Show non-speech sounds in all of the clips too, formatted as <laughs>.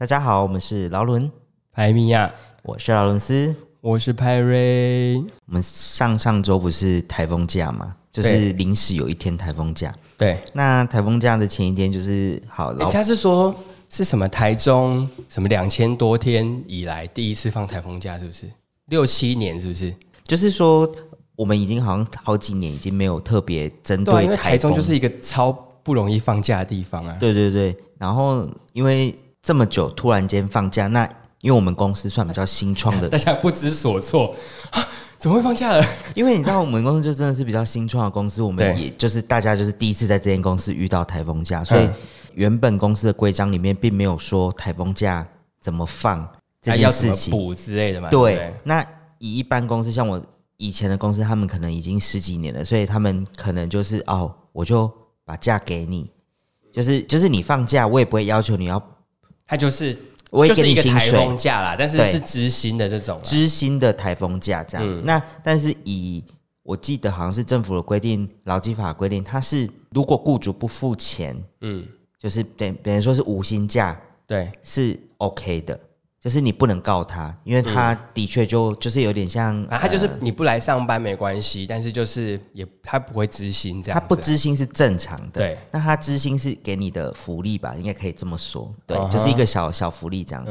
大家好，我们是劳伦派米亚，我是劳伦斯，我是派瑞。我们上上周不是台风假嘛，就是临时有一天台风假。对，那台风假的前一天就是好，人家是说是什么台中什么两千多天以来第一次放台风假，是不是？六七年是不是？就是说我们已经好像好几年已经没有特别针对、啊，因为台中就是一个超不容易放假的地方啊。对对对，然后因为这么久突然间放假，那因为我们公司算比较新创的，<laughs> 大家不知所措啊。怎么会放假了？因为你知道，我们公司就真的是比较新创的公司，我们也就是大家就是第一次在这间公司遇到台风假，所以原本公司的规章里面并没有说台风假怎么放这件事情，补之类的嘛。对，那以一般公司，像我以前的公司，他们可能已经十几年了，所以他们可能就是哦，我就把假给你，就是就是你放假，我也不会要求你要，他就是。我也给你薪水，就是一个台风假啦，但是是知心的这种，知心的台风假这样。嗯、那但是以我记得好像是政府的规定，劳基法规定，它是如果雇主不付钱，嗯，就是等等于说是无薪假，对，是 OK 的。就是你不能告他，因为他的确就就是有点像，啊，他就是你不来上班没关系，但是就是也他不会知心这样，他不知心是正常的，对，那他知心是给你的福利吧，应该可以这么说，对，就是一个小小福利这样。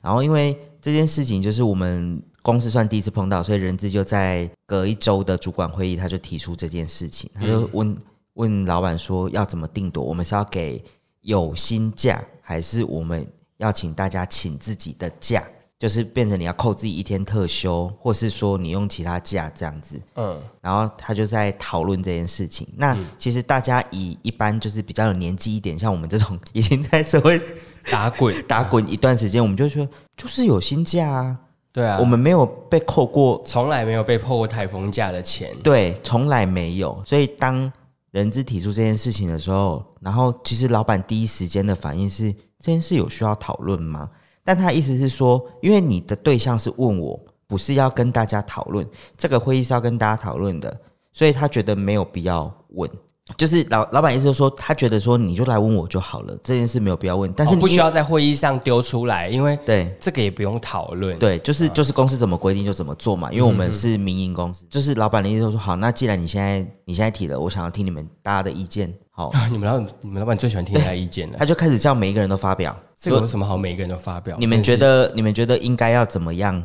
然后因为这件事情就是我们公司算第一次碰到，所以人资就在隔一周的主管会议，他就提出这件事情，他就问问老板说要怎么定夺，我们是要给有薪假还是我们？要请大家请自己的假，就是变成你要扣自己一天特休，或是说你用其他假这样子。嗯，然后他就在讨论这件事情。那其实大家以一般就是比较有年纪一点，像我们这种已经在社会打滚 <laughs> 打滚一段时间，我们就说就是有薪假啊。对啊，我们没有被扣过，从来没有被扣过台风假的钱。对，从来没有。所以当人资提出这件事情的时候，然后其实老板第一时间的反应是。这件事有需要讨论吗？但他的意思是说，因为你的对象是问我，不是要跟大家讨论，这个会议是要跟大家讨论的，所以他觉得没有必要问。就是老老板意思就是说，他觉得说你就来问我就好了，这件事没有必要问。但是你、哦、不需要在会议上丢出来，因为对这个也不用讨论。对，就是就是公司怎么规定就怎么做嘛，因为我们是民营公司。嗯、就是老板的意思就是说，好，那既然你现在你现在提了，我想要听你们大家的意见。好，<laughs> 你们老你们老板最喜欢听大家意见了，他就开始叫每一个人都发表。这个有什么好？每一个人都发表？你们觉得你们觉得应该要怎么样？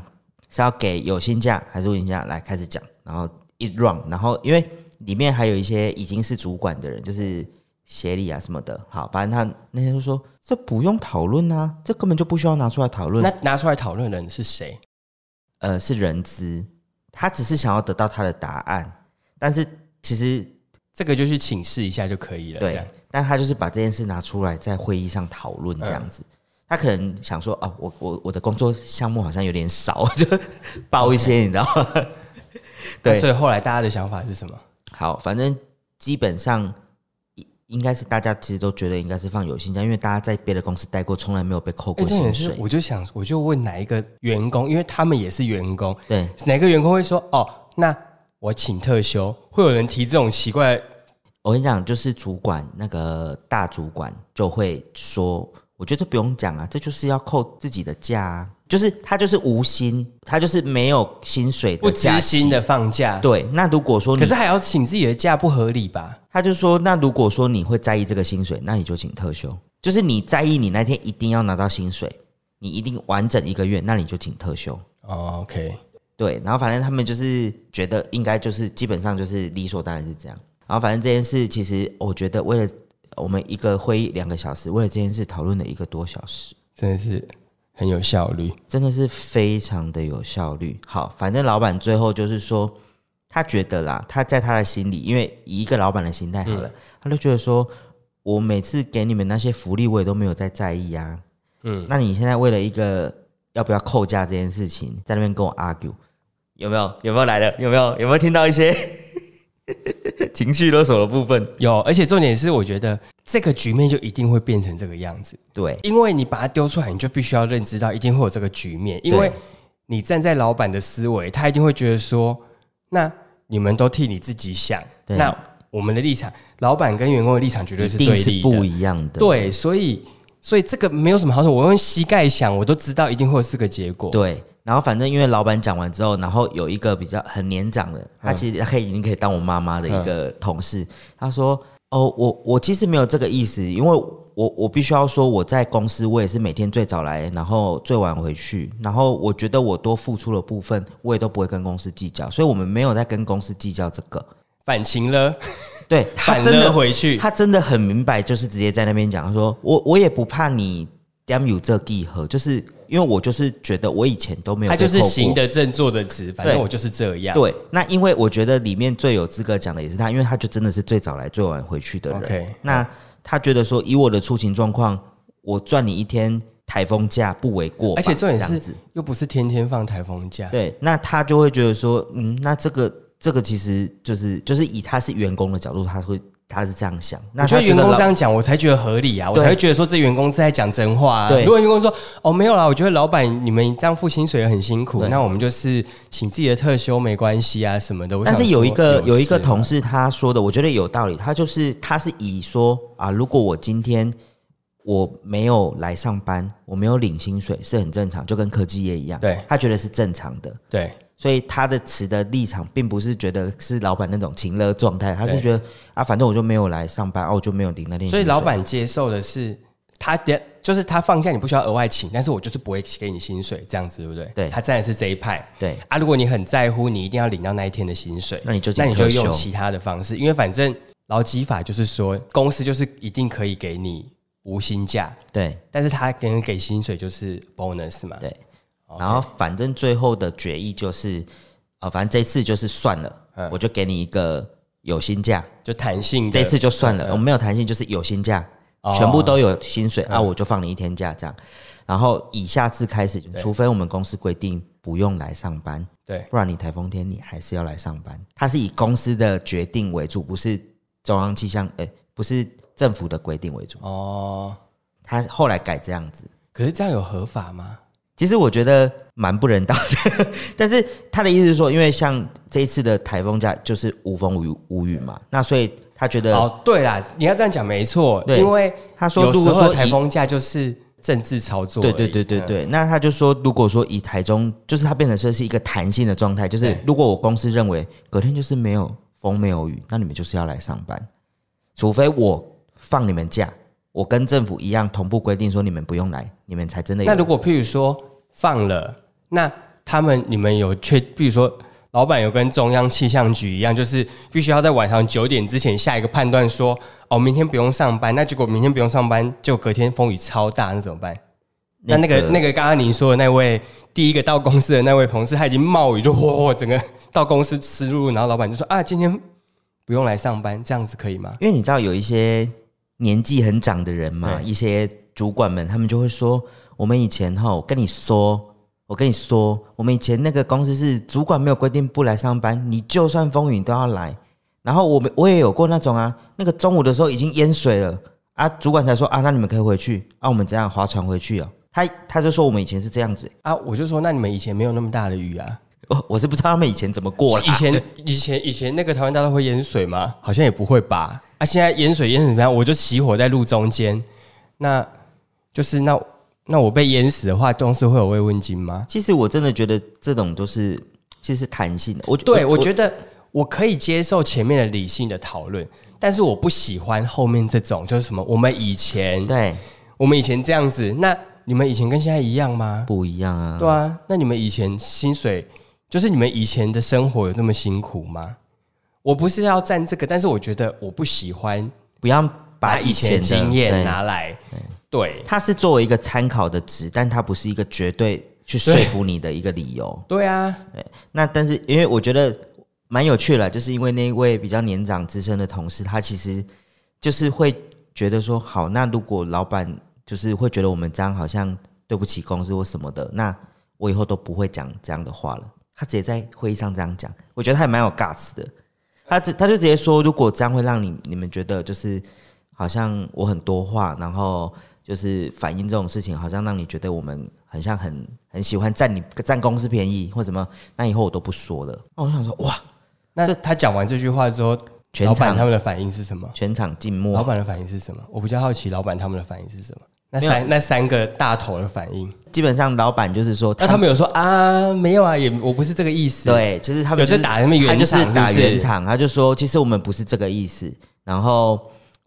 是要给有薪假还是无薪假？来开始讲，然后一 run，然后因为。里面还有一些已经是主管的人，就是协理啊什么的。好，反正他那天就说，这不用讨论啊，这根本就不需要拿出来讨论。那拿出来讨论的人是谁？呃，是人资，他只是想要得到他的答案，但是其实这个就去请示一下就可以了。对，但他就是把这件事拿出来在会议上讨论这样子。嗯、他可能想说，啊，我我我的工作项目好像有点少，就包一些.你知道吗？<laughs> 对，所以后来大家的想法是什么？好，反正基本上应应该是大家其实都觉得应该是放有薪假，因为大家在别的公司待过，从来没有被扣过薪水。我就想，我就问哪一个员工，因为他们也是员工，对，哪个员工会说哦，那我请特休？会有人提这种奇怪？我跟你讲，就是主管那个大主管就会说，我觉得这不用讲啊，这就是要扣自己的假啊。就是他就是无薪，他就是没有薪水的假期，不支薪的放假。对，那如果说你，可是还要请自己的假，不合理吧？他就说，那如果说你会在意这个薪水，那你就请特休。就是你在意你那天一定要拿到薪水，你一定完整一个月，那你就请特休。哦，OK，对。然后反正他们就是觉得应该就是基本上就是理所当然是这样。然后反正这件事其实我觉得为了我们一个会议两个小时，为了这件事讨论了一个多小时，真的是。很有效率，真的是非常的有效率。好，反正老板最后就是说，他觉得啦，他在他的心里，因为以一个老板的心态好了，嗯、他就觉得说，我每次给你们那些福利，我也都没有在在意啊。嗯，那你现在为了一个要不要扣价这件事情，在那边跟我 argue，有没有？有没有来的？有没有？有没有听到一些？<laughs> 情绪勒索的部分有，而且重点是，我觉得这个局面就一定会变成这个样子。对，因为你把它丢出来，你就必须要认知到一定会有这个局面。因为你站在老板的思维，他一定会觉得说：那你们都替你自己想，那我们的立场，老板跟员工的立场绝对是对立的，不一样的。对，所以所以这个没有什么好说。我用膝盖想，我都知道一定会是个结果。对，然后反正因为老板讲完之后，然后有一个比较很年长的，他其实可以已经可以当我妈妈的一个同事，嗯、他说：“哦，我我其实没有这个意思，因为我我必须要说，我在公司我也是每天最早来，然后最晚回去，然后我觉得我多付出了部分，我也都不会跟公司计较，所以我们没有在跟公司计较这个。反情了。<laughs> ”对，<laughs> 他真的回去，他真的很明白，就是直接在那边讲，他说我我也不怕你 damn 有这记号，就是因为我就是觉得我以前都没有，他就是行得正坐得直，反正我就是这样。对，那因为我觉得里面最有资格讲的也是他，因为他就真的是最早来最晚回去的人。Okay, 那他觉得说以我的出勤状况，我赚你一天台风假不为过，而且重点是又不是天天放台风假。对，那他就会觉得说，嗯，那这个。这个其实就是就是以他是员工的角度，他会他是这样想。那他觉得员工这样讲，我才觉得合理啊，我才会觉得说这员工是在讲真话啊。对，如果员工说哦没有啦，我觉得老板你们这样付薪水也很辛苦，那我们就是请自己的特休没关系啊什么的。但是有一个有一个同事他说的，我觉得有道理。他就是他是以说啊，如果我今天我没有来上班，我没有领薪水是很正常，就跟科技业一样。对，他觉得是正常的。对。所以他的词的立场，并不是觉得是老板那种情勒状态，他是觉得啊，反正我就没有来上班，哦、啊，我就没有领那天。所以老板接受的是他的，就是他放假你不需要额外请，但是我就是不会给你薪水，这样子对不对？对，他站的是这一派。对啊，如果你很在乎，你一定要领到那一天的薪水，那你就那你就用其他的方式，因为反正劳基法就是说，公司就是一定可以给你无薪假，对，但是他给你给薪水就是 bonus 嘛，对。然后反正最后的决议就是。呃，反正这次就是算了，嗯、我就给你一个有薪假，就弹性。这次就算了，嗯、我没有弹性，就是有薪假，哦、全部都有薪水，啊、我就放你一天假这样。然后以下次开始，除非我们公司规定不用来上班，对，不然你台风天你还是要来上班。它是以公司的决定为主，不是中央气象，哎，不是政府的规定为主。哦，他后来改这样子，可是这样有合法吗？其实我觉得蛮不人道的，<laughs> 但是他的意思是说，因为像这一次的台风假就是无风无无雨嘛，那所以他觉得哦，对啦，你要这样讲没错，因为他说如果说台风假就是政治操作，对对对对对，那他就说如果说以台中就是它变成说是一个弹性的状态，就是如果我公司认为隔天就是没有风没有雨，那你们就是要来上班，除非我放你们假。我跟政府一样同步规定说，你们不用来，你们才真的有。那如果譬如说放了，那他们你们有确，譬如说老板有跟中央气象局一样，就是必须要在晚上九点之前下一个判断，说哦，明天不用上班。那结果明天不用上班，就隔天风雨超大，那怎么办？那那个那个刚刚您说的那位第一个到公司的那位同事，他已经冒雨就嚯嚯，整个到公司思路，然后老板就说啊，今天不用来上班，这样子可以吗？因为你知道有一些。年纪很长的人嘛，一些主管们，他们就会说：“我们以前哈，我跟你说，我跟你说，我们以前那个公司是主管没有规定不来上班，你就算风雨都要来。然后我们我也有过那种啊，那个中午的时候已经淹水了啊，主管才说啊，那你们可以回去啊，我们这样划船回去哦。他他就说我们以前是这样子啊，我就说那你们以前没有那么大的雨啊。”我我是不知道他们以前怎么过了。以前以前以前那个台湾大道会淹水吗？好像也不会吧。啊，现在淹水淹成怎么样？我就起火在路中间，那就是那那我被淹死的话，公司会有慰问金吗？其实我真的觉得这种都是其实是弹性的。我对我，我觉得我可以接受前面的理性的讨论，但是我不喜欢后面这种就是什么我们以前对我们以前这样子，那你们以前跟现在一样吗？不一样啊。对啊，那你们以前薪水。就是你们以前的生活有这么辛苦吗？我不是要赞这个，但是我觉得我不喜欢，不要把以前的经验拿来。对，它是作为一个参考的值，但它不是一个绝对去说服你的一个理由。对啊，对。那但是因为我觉得蛮有趣的，就是因为那一位比较年长资深的同事，他其实就是会觉得说，好，那如果老板就是会觉得我们这样好像对不起公司或什么的，那我以后都不会讲这样的话了。他直接在会议上这样讲，我觉得他也蛮有 guts 的。他直他就直接说，如果这样会让你你们觉得就是好像我很多话，然后就是反映这种事情，好像让你觉得我们很像很很喜欢占你占公司便宜或什么，那以后我都不说了。那我想说，哇，那他讲完这句话之后，全场他们的反应是什么？全场静默。老板的反应是什么？我比较好奇，老板他们的反应是什么？那三那三个大头的反应，基本上老板就是说，那他们有说啊，没有啊，也我不是这个意思。对，其实他们有在打什么圆场，他就是打圆场，他就说其实我们不是这个意思。然后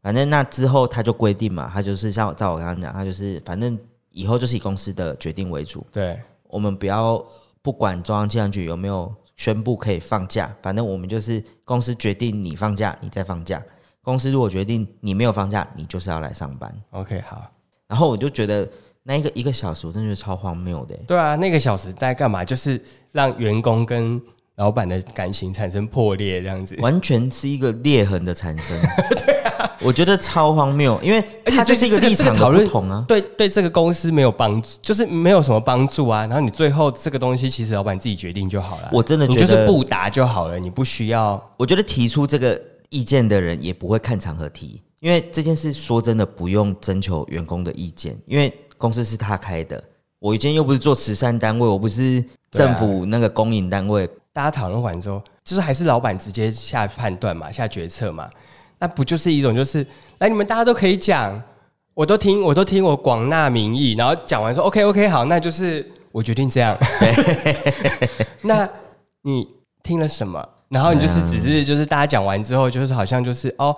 反正那之后他就规定嘛，他就是像照我刚刚讲，他就是反正以后就是以公司的决定为主。对，我们不要不管中央气象局有没有宣布可以放假，反正我们就是公司决定你放假，你再放假。公司如果决定你没有放假，你就是要来上班。OK，好。然后我就觉得那一个一个小时，我真的觉得超荒谬的。对啊，那个小时在干嘛？就是让员工跟老板的感情产生破裂，这样子，完全是一个裂痕的产生。<laughs> 对啊，我觉得超荒谬，因为而且这是一个立场的不同啊，对对，这个公司没有帮助，就是没有什么帮助啊。然后你最后这个东西，其实老板自己决定就好了。我真的觉得就是不答就好了，你不需要。我觉得提出这个意见的人也不会看场合提。因为这件事说真的不用征求员工的意见，因为公司是他开的，我今天又不是做慈善单位，我不是政府那个公营单位。啊、大家讨论完之后，就是还是老板直接下判断嘛，下决策嘛，那不就是一种就是来你们大家都可以讲，我都听，我都听，我广纳民意，然后讲完说 OK OK 好，那就是我决定这样。<laughs> 那你听了什么？然后你就是只是就是大家讲完之后，就是好像就是哦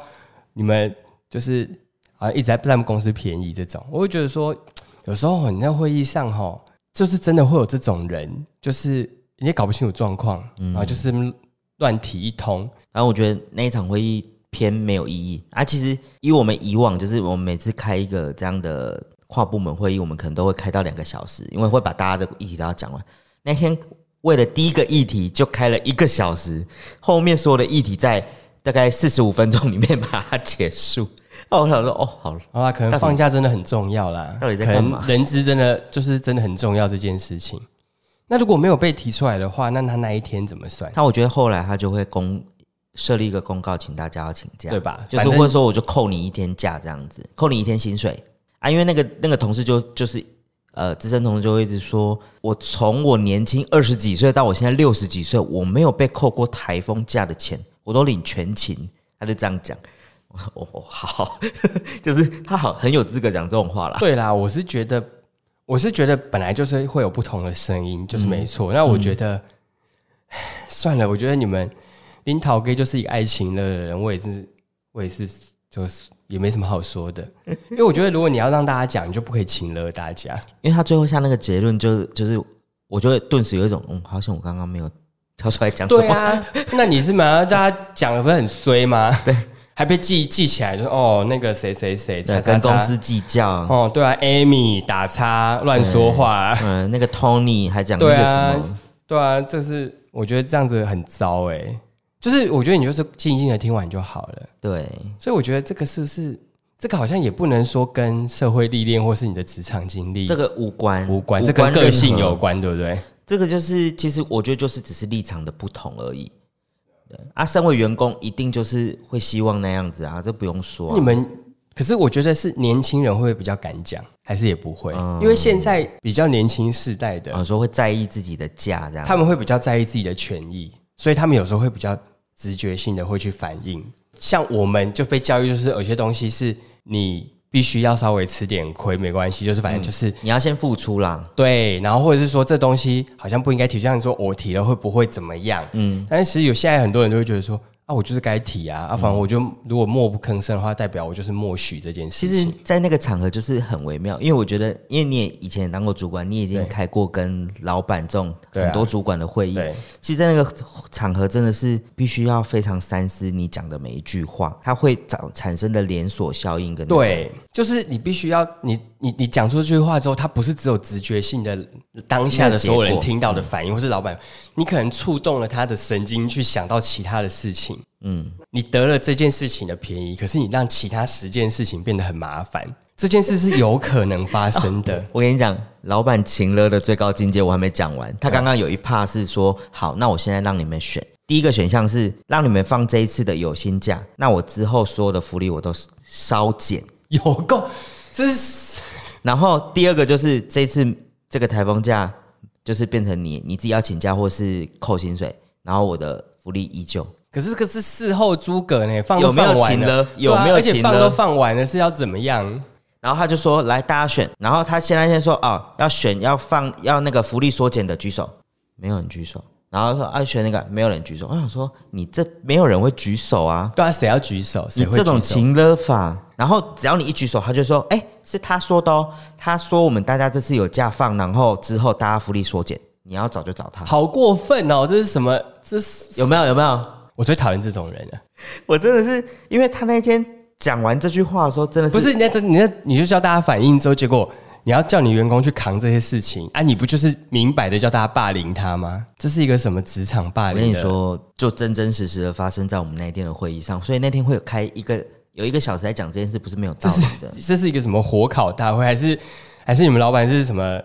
你们。就是啊一直在占公司便宜这种，我会觉得说，有时候你在会议上哈，就是真的会有这种人，就是你也搞不清楚状况，然后就是乱提一通。然后我觉得那一场会议偏没有意义啊。其实以我们以往，就是我们每次开一个这样的跨部门会议，我们可能都会开到两个小时，因为会把大家的议题都要讲完。那天为了第一个议题就开了一个小时，后面所有的议题在大概四十五分钟里面 <laughs> 把它结束。哦，我想说，哦，好了，好啦，可能放假真的很重要啦。到底在干嘛？人资真的就是真的很重要这件事情。那如果没有被提出来的话，那他那一天怎么算？那我觉得后来他就会公设立一个公告，请大家要请假，对吧？就是或者说我就扣你一天假这样子，扣你一天薪水啊。因为那个那个同事就就是呃资深同事就会一直说，我从我年轻二十几岁到我现在六十几岁，我没有被扣过台风假的钱，我都领全勤。他就这样讲。哦，好，<laughs> 就是他好很有资格讲这种话啦。对啦，我是觉得，我是觉得本来就是会有不同的声音，就是没错。嗯、那我觉得、嗯、算了，我觉得你们林桃哥就是一个爱情的人，我也是，我也是，就是也没什么好说的。<laughs> 因为我觉得，如果你要让大家讲，你就不可以请了大家。因为他最后下那个结论，就是就是我就会顿时有一种，嗯，好像我刚刚没有跳出来讲什么。对啊，那你是蛮大家讲的不是很衰吗？<laughs> 对。还被记记起来，就是哦，那个谁谁谁在跟公司计较。哦，对啊，Amy 打叉乱说话，嗯，<laughs> 那个 Tony 还讲那个什么，对啊，这是我觉得这样子很糟哎，就是我觉得你就是静静的听完就好了，对，所以我觉得这个是不是这个好像也不能说跟社会历练或是你的职场经历这个无关无关，这跟个性有关，对不对？这个就是其实我觉得就是只是立场的不同而已。啊，身为员工一定就是会希望那样子啊，这不用说啊。你们可是我觉得是年轻人会不会比较敢讲，还是也不会？嗯，因为现在比较年轻世代的，有时候会在意自己的价，这样他们会比较在意自己的权益，所以他们有时候会比较直觉性的会去反应。像我们就被教育，就是有些东西是你。必须要稍微吃点亏没关系，就是反正就是、嗯、你要先付出啦，对，然后或者是说这东西好像不应该提，像说我提了会不会怎么样？嗯，但是其实有现在很多人都会觉得说。啊，我就是该提啊！啊，反正我就如果默不吭声的话，代表我就是默许这件事情。其实，在那个场合就是很微妙，因为我觉得，因为你也以前也当过主管，你也已经开过跟老板这种很多主管的会议。对，其实，在那个场合真的是必须要非常三思你讲的每一句话，它会长产生的连锁效应跟、那个、对，就是你必须要你你你讲出这句话之后，它不是只有直觉性的当下的所有人听到的反应，或是老板，你可能触动了他的神经去想到其他的事情。嗯，你得了这件事情的便宜，可是你让其他十件事情变得很麻烦，这件事是有可能发生的。哦、<laughs> 我跟你讲，老板情了的最高境界我还没讲完。他刚刚有一 part 是说，好，那我现在让你们选，第一个选项是让你们放这一次的有薪假，那我之后所有的福利我都稍减，<laughs> 有够，这是。然后第二个就是这次这个台风假，就是变成你你自己要请假或是扣薪水，然后我的福利依旧。可是这个是事后诸葛呢，有没有请了？有没有？而且放都放完了，是要怎么样？然后他就说来大家选，然后他现在先说哦要选要放要那个福利缩减的举手，没有人举手。然后说啊选那个没有人举手，我想说你这没有人会举手啊，对啊，谁要举手？你这种情勒法，然后只要你一举手，他就说哎是他说的哦，他说我们大家这次有假放，然后之后大家福利缩减，你要找就找他，好过分哦，这是什么？这是有没有有没有？我最讨厌这种人了，我真的是因为他那天讲完这句话的时候，真的是不是你在你在你就叫大家反应之后，结果。你要叫你员工去扛这些事情啊？你不就是明摆的叫大家霸凌他吗？这是一个什么职场霸凌？我跟你说，就真真实实的发生在我们那一天的会议上，所以那天会有开一个有一个小时来讲这件事，不是没有道理的。这是，一个什么火烤大会，还是还是你们老板是什么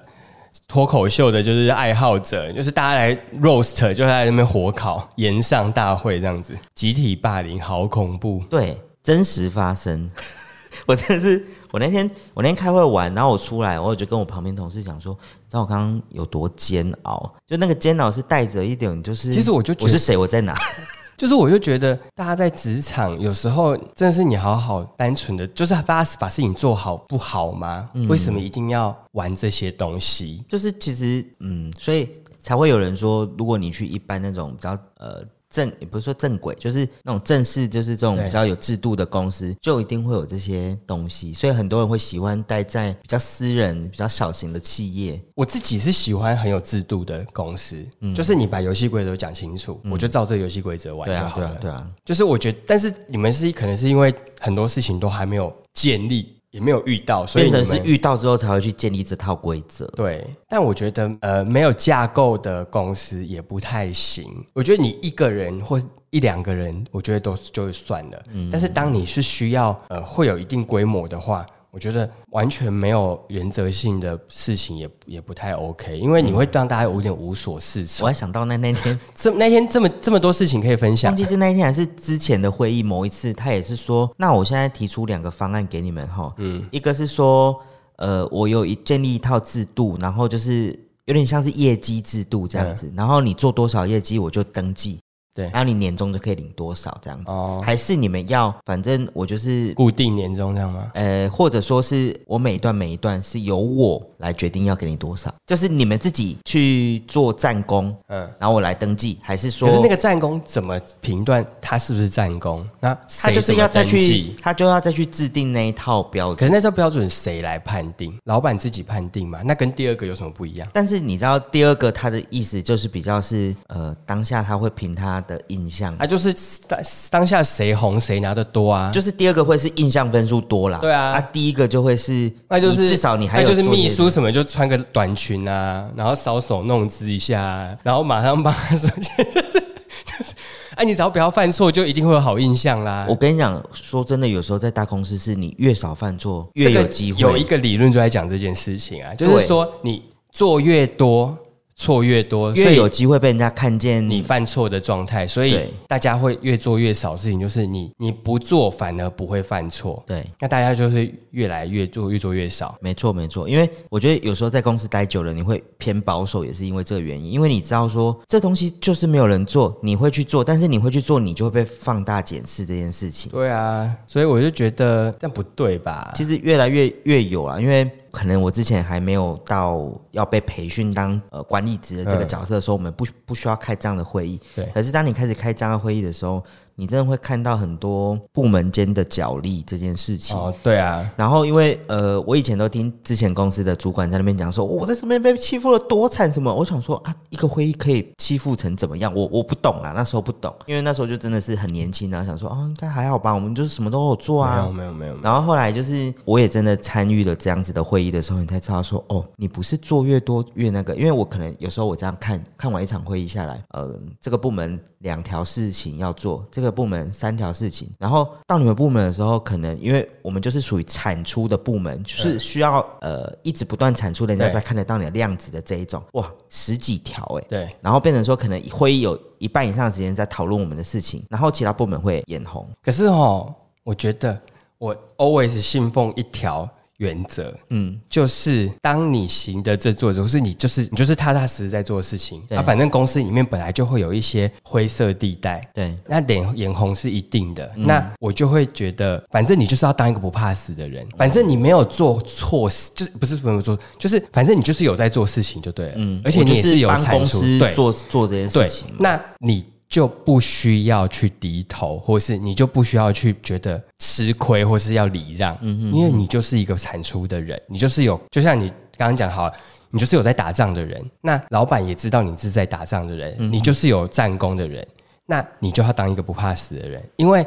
脱口秀的，就是爱好者，就是大家来 roast，就在那边火烤炎上大会这样子，集体霸凌，好恐怖。对，真实发生，<laughs> 我真的是。我那天我那天开会完，然后我出来，我就跟我旁边同事讲说，你知道我刚刚有多煎熬？就那个煎熬是带着一点，就是其实我就我是谁，我在哪？<laughs> 就是我就觉得大家在职场有时候真的是你好好单纯的，就是大家把事情做好不好吗？嗯、为什么一定要玩这些东西？就是其实嗯，所以才会有人说，如果你去一般那种比较呃。正也不是说正轨，就是那种正式，就是这种比较有制度的公司，就一定会有这些东西。所以很多人会喜欢待在比较私人、比较小型的企业。我自己是喜欢很有制度的公司，嗯、就是你把游戏规则讲清楚，嗯、我就照这个游戏规则玩就好了。对啊，对啊，对啊。就是我觉得，但是你们是可能是因为很多事情都还没有建立。也没有遇到，所以变成是遇到之后才会去建立这套规则。对，但我觉得呃，没有架构的公司也不太行。我觉得你一个人或一两个人，我觉得都就算了。嗯，但是当你是需要呃，会有一定规模的话。我觉得完全没有原则性的事情也也不太 OK，因为你会让大家有点无所适从。我还想到那那天 <laughs> 这那天这么这么多事情可以分享，忘记是那天还是之前的会议某一次，他也是说，那我现在提出两个方案给你们哈，嗯，一个是说，呃，我有一建立一套制度，然后就是有点像是业绩制度这样子，然后你做多少业绩我就登记。对，然后你年终就可以领多少这样子，哦，还是你们要，反正我就是固定年终这样吗？呃，或者说是我每一段每一段是由我来决定要给你多少，就是你们自己去做战功，嗯，然后我来登记，还是说，可是那个战功怎么评断他是不是战功？那他就是要再去，他就要再去制定那一套标准。可是那套标准谁来判定？老板自己判定嘛？那跟第二个有什么不一样？但是你知道第二个他的意思就是比较是呃，当下他会凭他。的印象啊，就是当当下谁红谁拿的多啊，就是第二个会是印象分数多啦，对啊，啊第一个就会是，那就是至少你还有就是秘书什么就穿个短裙啊，然后搔首弄姿一下，然后马上帮他说，就是 <laughs> 就是，哎，你只要不要犯错，就一定会有好印象啦。我跟你讲，说真的，有时候在大公司是你越少犯错越有机会。有一个理论就在讲这件事情啊，就是说你做越多。错越多，越有机会被人家看见你犯错的状态，所以大家会越做越少事情。就是你你不做，反而不会犯错。对，那大家就会越来越做，越做越少。没错，没错。因为我觉得有时候在公司待久了，你会偏保守，也是因为这个原因。因为你知道说这东西就是没有人做，你会去做，但是你会去做，你就会被放大检视这件事情。对啊，所以我就觉得这样不对吧？其实越来越越有啊，因为。可能我之前还没有到要被培训当呃管理职的这个角色的时候，我们不不需要开这样的会议。对。可是当你开始开这样的会议的时候，你真的会看到很多部门间的角力这件事情哦，对啊。然后因为呃，我以前都听之前公司的主管在那边讲说，我在这边被欺负了多惨什么。我想说啊，一个会议可以欺负成怎么样？我我不懂啦，那时候不懂，因为那时候就真的是很年轻啊，想说啊，应该还好吧，我们就是什么都有做啊。没有没有没有。然后后来就是我也真的参与了这样子的会议的时候，你才知道说哦，你不是做越多越那个，因为我可能有时候我这样看看完一场会议下来，呃，这个部门两条事情要做，这个部门三条。事情，然后到你们部门的时候，可能因为我们就是属于产出的部门，就是需要呃一直不断产出，人家才看得到你的量子的这一种，哇，十几条哎，对，然后变成说可能会议有一半以上的时间在讨论我们的事情，然后其他部门会眼红。可是哦，我觉得我 always 信奉一条原则，嗯，就是当你行的这做，就是你就是你就是踏踏实实在做的事情。啊，反正公司里面本来就会有一些灰色地带，对，那脸眼红是一定的。嗯、那我就会觉得，反正你就是要当一个不怕死的人，反正你没有做错事，就是不是没有做，就是反正你就是有在做事情就对了。嗯，而且你也是有产出，对，做做这件事情。那你。就不需要去低头，或是你就不需要去觉得吃亏，或是要礼让，嗯嗯，因为你就是一个产出的人，你就是有，就像你刚刚讲好，你就是有在打仗的人，那老板也知道你是在打仗的人，嗯、你就是有战功的人，那你就要当一个不怕死的人，因为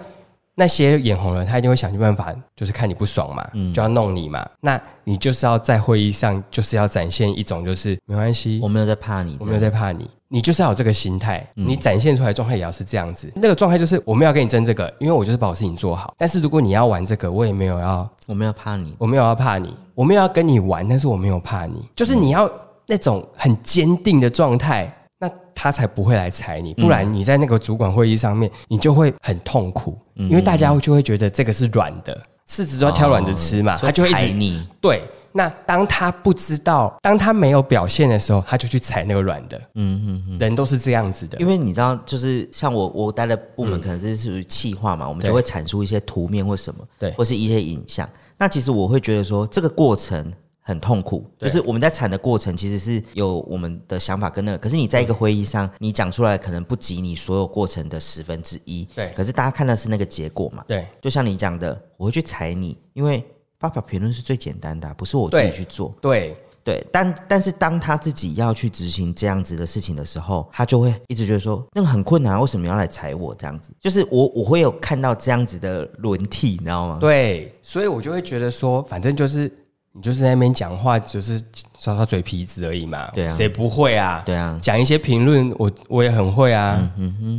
那些眼红了，他一定会想尽办法，就是看你不爽嘛，嗯、就要弄你嘛，那你就是要在会议上，就是要展现一种，就是没关系，我没有在怕你，我没有在怕你。你就是要有这个心态，你展现出来状态也要是这样子。那个状态就是我没有跟你争这个，因为我就是把我事情做好。但是如果你要玩这个，我也没有要，我没有怕你，我没有要怕你，我没有要跟你玩，但是我没有怕你。就是你要那种很坚定的状态，那他才不会来踩你。不然你在那个主管会议上面，你就会很痛苦，因为大家就会觉得这个是软的，柿子都要挑软的吃嘛，他就会踩你。对。那当他不知道，当他没有表现的时候，他就去踩那个软的。嗯嗯嗯，人都是这样子的。因为你知道，就是像我我待的部门，可能是属于企划嘛，嗯、我们就会产出一些图面或什么，对，或是一些影像。那其实我会觉得说，这个过程很痛苦，就是我们在产的过程其实是有我们的想法跟那个，可是你在一个会议上，嗯、你讲出来可能不及你所有过程的十分之一。对，可是大家看的是那个结果嘛。对，就像你讲的，我会去踩你，因为。发表评论是最简单的啊，不是我自己去做。对对，对，但但是当他自己要去执行这样子的事情的时候，他就会一直觉得说那个很困难，为什么要来踩我这样子？就是我我会有看到这样子的轮替，你知道吗？对，所以我就会觉得说，反正就是你就是在那边讲话，就是。耍耍嘴皮子而已嘛，对啊，谁不会啊？对啊，讲一些评论，我我也很会啊，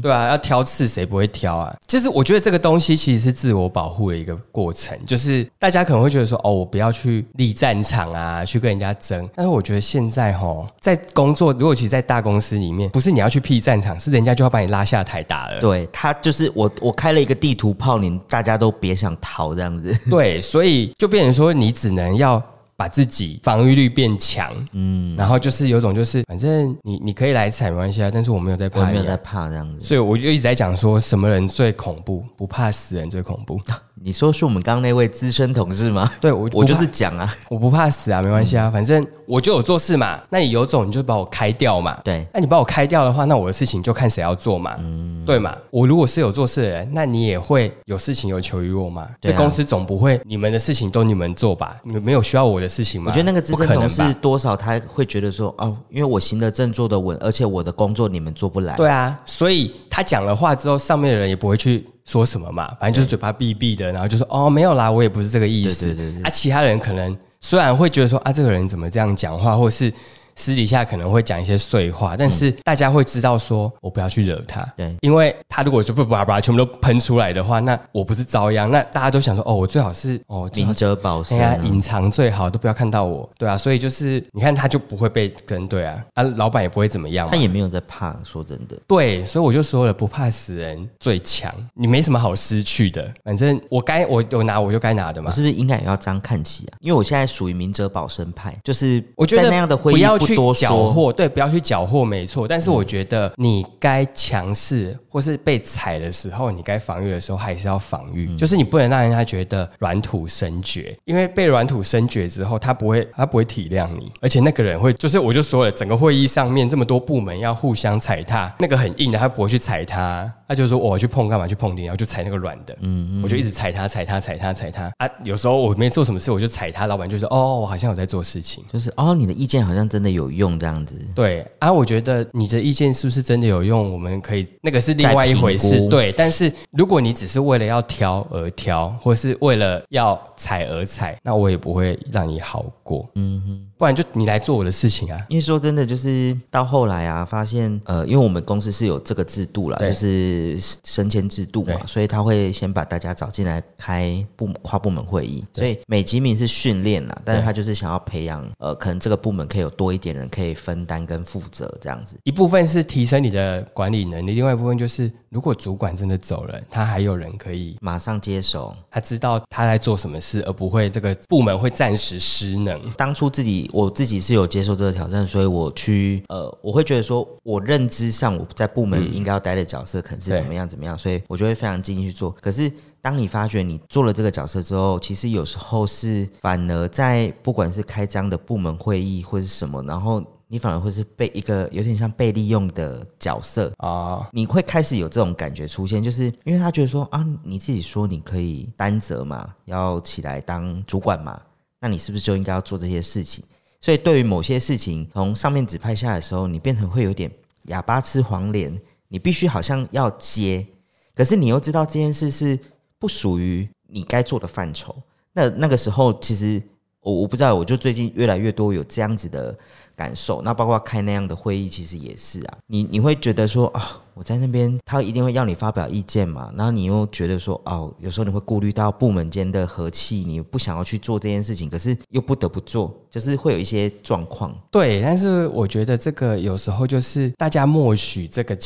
对啊，要挑刺，谁不会挑啊？就是我觉得这个东西其实是自我保护的一个过程，就是大家可能会觉得说，哦，我不要去立战场啊，去跟人家争。但是我觉得现在齁，在工作，如果其实，在大公司里面，不是你要去辟战场，是人家就要把你拉下台打了。对，他就是我，我开了一个地图炮，你大家都别想逃这样子。对，所以就变成说，你只能要。把自己防御力变强，嗯，然后就是有种就是，反正你你可以来踩没关系啊，但是我没有在怕，我没有在怕这样子，所以我就一直在讲说，什么人最恐怖？不怕死人最恐怖。你说是我们刚刚那位资深同事吗？对，我我就是讲啊，我不怕死啊，没关系啊，反正我就有做事嘛。那你有种你就把我开掉嘛。对，那你把我开掉的话，那我的事情就看谁要做嘛。嗯，对嘛。我如果是有做事的人，那你也会有事情有求于我嘛。这公司总不会你们的事情都你们做吧？你们没有需要我的事情吗？我觉得那个资深同事多少他会觉得说，哦，因为我行得正坐得稳，而且我的工作你们做不来。对啊，所以他讲了话之后，上面的人也不会去。说什么嘛？反正就是嘴巴闭闭的，然后就说哦，没有啦，我也不是这个意思。对对对对。啊，其他人可能虽然会觉得说啊，这个人怎么这样讲话，或是。私底下可能会讲一些碎话，但是大家会知道说，我不要去惹他，对，因为他如果就不叭叭全部都喷出来的话，那我不是遭殃？那大家都想说，哦，我最好是哦，明哲保身，隐藏最好，都不要看到我，对啊，所以就是你看他就不会被跟对啊，啊，老板也不会怎么样，他也没有在怕，说真的，对，所以我就说了，不怕死人最强，你没什么好失去的，反正我该我有拿我就该拿的嘛，我是不是应该也要这样看齐啊？因为我现在属于明哲保身派，就是我觉得那样的会议不。去缴获，对，不要去缴获，没错。但是我觉得你该强势或是被踩的时候，你该防御的时候还是要防御。嗯、就是你不能让人家觉得软土生绝，因为被软土生绝之后，他不会，他不会体谅你，而且那个人会，就是我就说了，整个会议上面这么多部门要互相踩踏，那个很硬的，他不会去踩他，他就说我去碰干嘛？去碰钉，然后就踩那个软的。嗯，嗯，我就一直踩他，踩他，踩他，踩他。啊，有时候我没做什么事，我就踩他，老板就说哦，我好像有在做事情，就是哦，你的意见好像真的有。有用这样子，对啊，我觉得你的意见是不是真的有用？我们可以那个是另外一回事，对。但是如果你只是为了要挑而挑，或是为了要踩而踩，那我也不会让你好过。嗯哼，不然就你来做我的事情啊。因为说真的，就是到后来啊，发现呃，因为我们公司是有这个制度啦，就是升迁制度嘛，所以他会先把大家找进来开部跨部门会议。所以美其名是训练啦，但是他就是想要培养呃，可能这个部门可以有多一点。点人可以分担跟负责这样子。一部分是提升你的管理能力，另外一部分就是如果主管真的走了，他还有人可以马上接手，他知道他在做什么事，而不会这个部门会暂时失能。当初自己我自己是有接受这个挑战，所以我去呃，我会觉得说我认知上我在部门应该要待的角色可能是怎么样怎么样，所以我就会非常尽力去做。可是。当你发觉你做了这个角色之后，其实有时候是反而在不管是开这样的部门会议或是什么，然后你反而会是被一个有点像被利用的角色啊，你会开始有这种感觉出现，就是因为他觉得说啊，你自己说你可以担责嘛，要起来当主管嘛，那你是不是就应该要做这些事情？所以对于某些事情从上面指派下来的时候，你变成会有点哑巴吃黄连，你必须好像要接，可是你又知道这件事是。不属于你该做的范畴。那那个时候，其实我我不知道，我就最近越来越多有这样子的感受。那包括开那样的会议，其实也是啊。你你会觉得说啊，我在那边，他一定会要你发表意见嘛。然后你又觉得说，哦，有时候你会顾虑到部门间的和气，你不想要去做这件事情，可是又不得不做，就是会有一些状况。对，但是我觉得这个有时候就是大家默许这个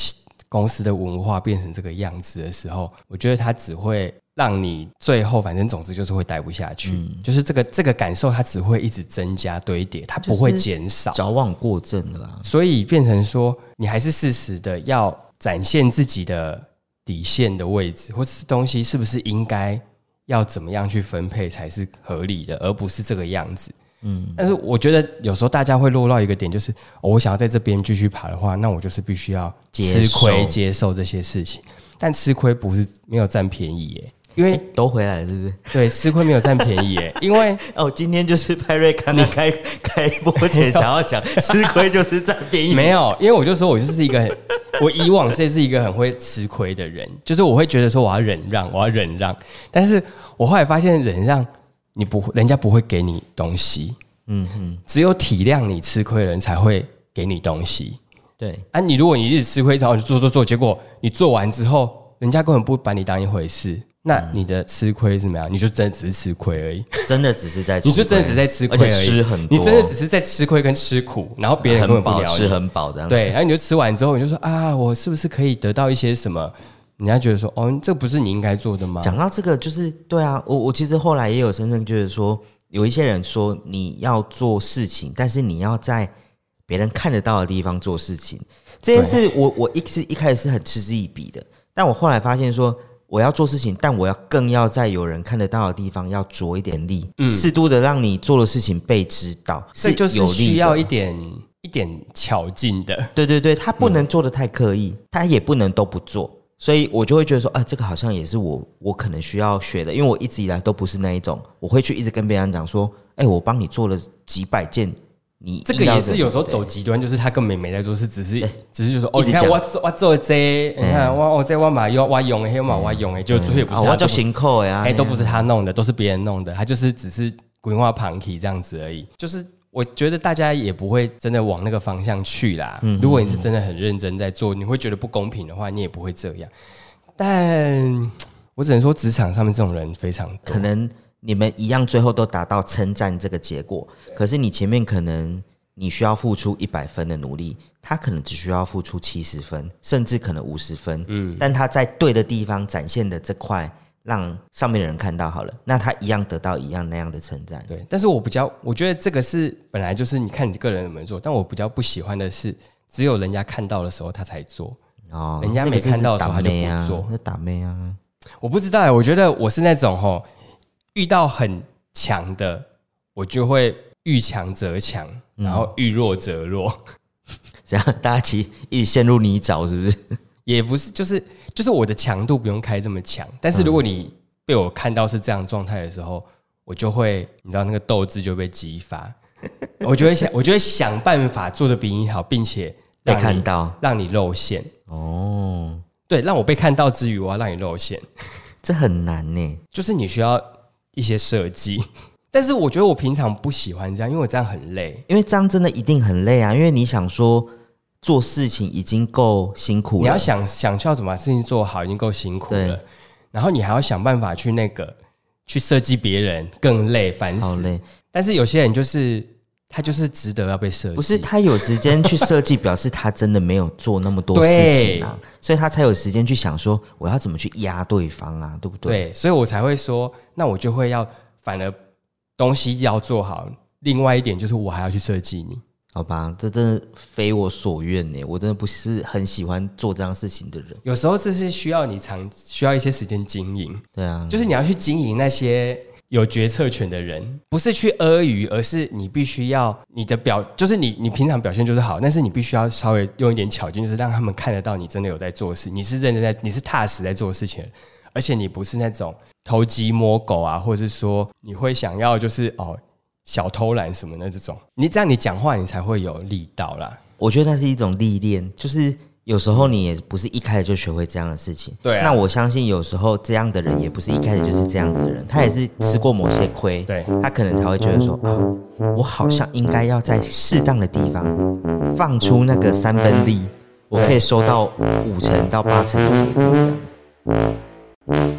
公司的文化变成这个样子的时候，我觉得它只会。让你最后反正总之就是会待不下去，嗯、就是这个这个感受，它只会一直增加堆叠，它不会减少，矫枉过正了啊。所以变成说，你还是适时的要展现自己的底线的位置，或者是东西是不是应该要怎么样去分配才是合理的，而不是这个样子。嗯，但是我觉得有时候大家会落到一个点，就是、哦、我想要在这边继续爬的话，那我就是必须要吃亏接受这些事情，但吃亏不是没有占便宜耶。因为都回来了，是不是？对，吃亏没有占便宜耶。<laughs> 因为哦，今天就是派瑞刚你开开播前想要讲吃亏就是占便宜，<laughs> 没有，因为我就说我就是一个很，我以往这是一个很会吃亏的人，就是我会觉得说我要忍让，我要忍让，但是我后来发现忍让你不会，人家不会给你东西，嗯哼，只有体谅你吃亏的人才会给你东西。对。啊，你如果你一直吃亏，然后就做做做，结果你做完之后，人家根本不把你当一回事。那你的吃亏是怎么样？你就真的只是吃亏而已，真的只是在吃亏，你就真的只是在吃亏而已，吃很多，你真的只是在吃亏跟吃苦，然后别人根本不了解，吃很饱的，对，然后你就吃完之后，你就说啊，我是不是可以得到一些什么？人家觉得说，哦，这不是你应该做的吗？讲到这个，就是对啊，我我其实后来也有深深觉得说，有一些人说你要做事情，但是你要在别人看得到的地方做事情，这件事我我一是一开始是很嗤之以鼻的，但我后来发现说。我要做事情，但我要更要在有人看得到的地方要着一点力，嗯，适度的让你做的事情被知道，所以就是需要一点一点巧劲的。对对对，他不能做的太刻意，他、嗯、也不能都不做，所以我就会觉得说，啊，这个好像也是我我可能需要学的，因为我一直以来都不是那一种，我会去一直跟别人讲说，哎，我帮你做了几百件。你这个也是有时候走极端，就是他根本没在做是，只是只是就说哦，你看我做我做这，你看我我在我买又我用黑马我用哎，就最后也不是我叫辛苦呀，哎，都不是他弄的，都是别人弄的，他就是只是规划旁体这样子而已。就是我觉得大家也不会真的往那个方向去啦。如果你是真的很认真在做，你会觉得不公平的话，你也不会这样。但我只能说，职场上面这种人非常多，可能。你们一样，最后都达到称赞这个结果。可是你前面可能你需要付出一百分的努力，他可能只需要付出七十分，甚至可能五十分。嗯，但他在对的地方展现的这块，让上面的人看到好了，那他一样得到一样那样的称赞。对，但是我比较，我觉得这个是本来就是你看你个人有没有做，但我比较不喜欢的是，只有人家看到的时候他才做。哦，人家没看到的时候他就不做，那打妹啊？我不知道哎，我觉得我是那种吼。遇到很强的，我就会遇强则强，然后遇弱则弱，<laughs> 这样大家其实一起陷入泥沼，是不是？也不是，就是就是我的强度不用开这么强，但是如果你被我看到是这样状态的时候，我就会，你知道那个斗志就被激发，我就会想，我就会想办法做的比你好，并且被看到，让你露馅。哦，对，让我被看到之余，我要让你露馅，<laughs> 这很难呢，就是你需要。一些设计，但是我觉得我平常不喜欢这样，因为我这样很累。因为这样真的一定很累啊！因为你想说做事情已经够辛苦了，你要想想要怎么把事情做好，已经够辛苦了。然后你还要想办法去那个去设计别人，更累，烦死。好累。但是有些人就是他就是值得要被设计。不是他有时间去设计，表示他真的没有做那么多事情啊，所以他才有时间去想说我要怎么去压对方啊，对不对？对，所以我才会说，那我就会要反而东西要做好。另外一点就是我还要去设计你，好吧？这真的非我所愿呢，我真的不是很喜欢做这样事情的人。有时候这是需要你长需要一些时间经营，对啊，就是你要去经营那些。有决策权的人，不是去阿谀，而是你必须要你的表，就是你你平常表现就是好，但是你必须要稍微用一点巧劲，就是让他们看得到你真的有在做事，你是认真在，你是踏实在做事情，而且你不是那种偷鸡摸狗啊，或者是说你会想要就是哦小偷懒什么的这种，你这样你讲话你才会有力道啦。我觉得那是一种历练，就是。有时候你也不是一开始就学会这样的事情，对、啊。那我相信有时候这样的人也不是一开始就是这样子的人，他也是吃过某些亏，对，他可能才会觉得说啊，我好像应该要在适当的地方放出那个三分力，我可以收到五成到八成的结果这样子。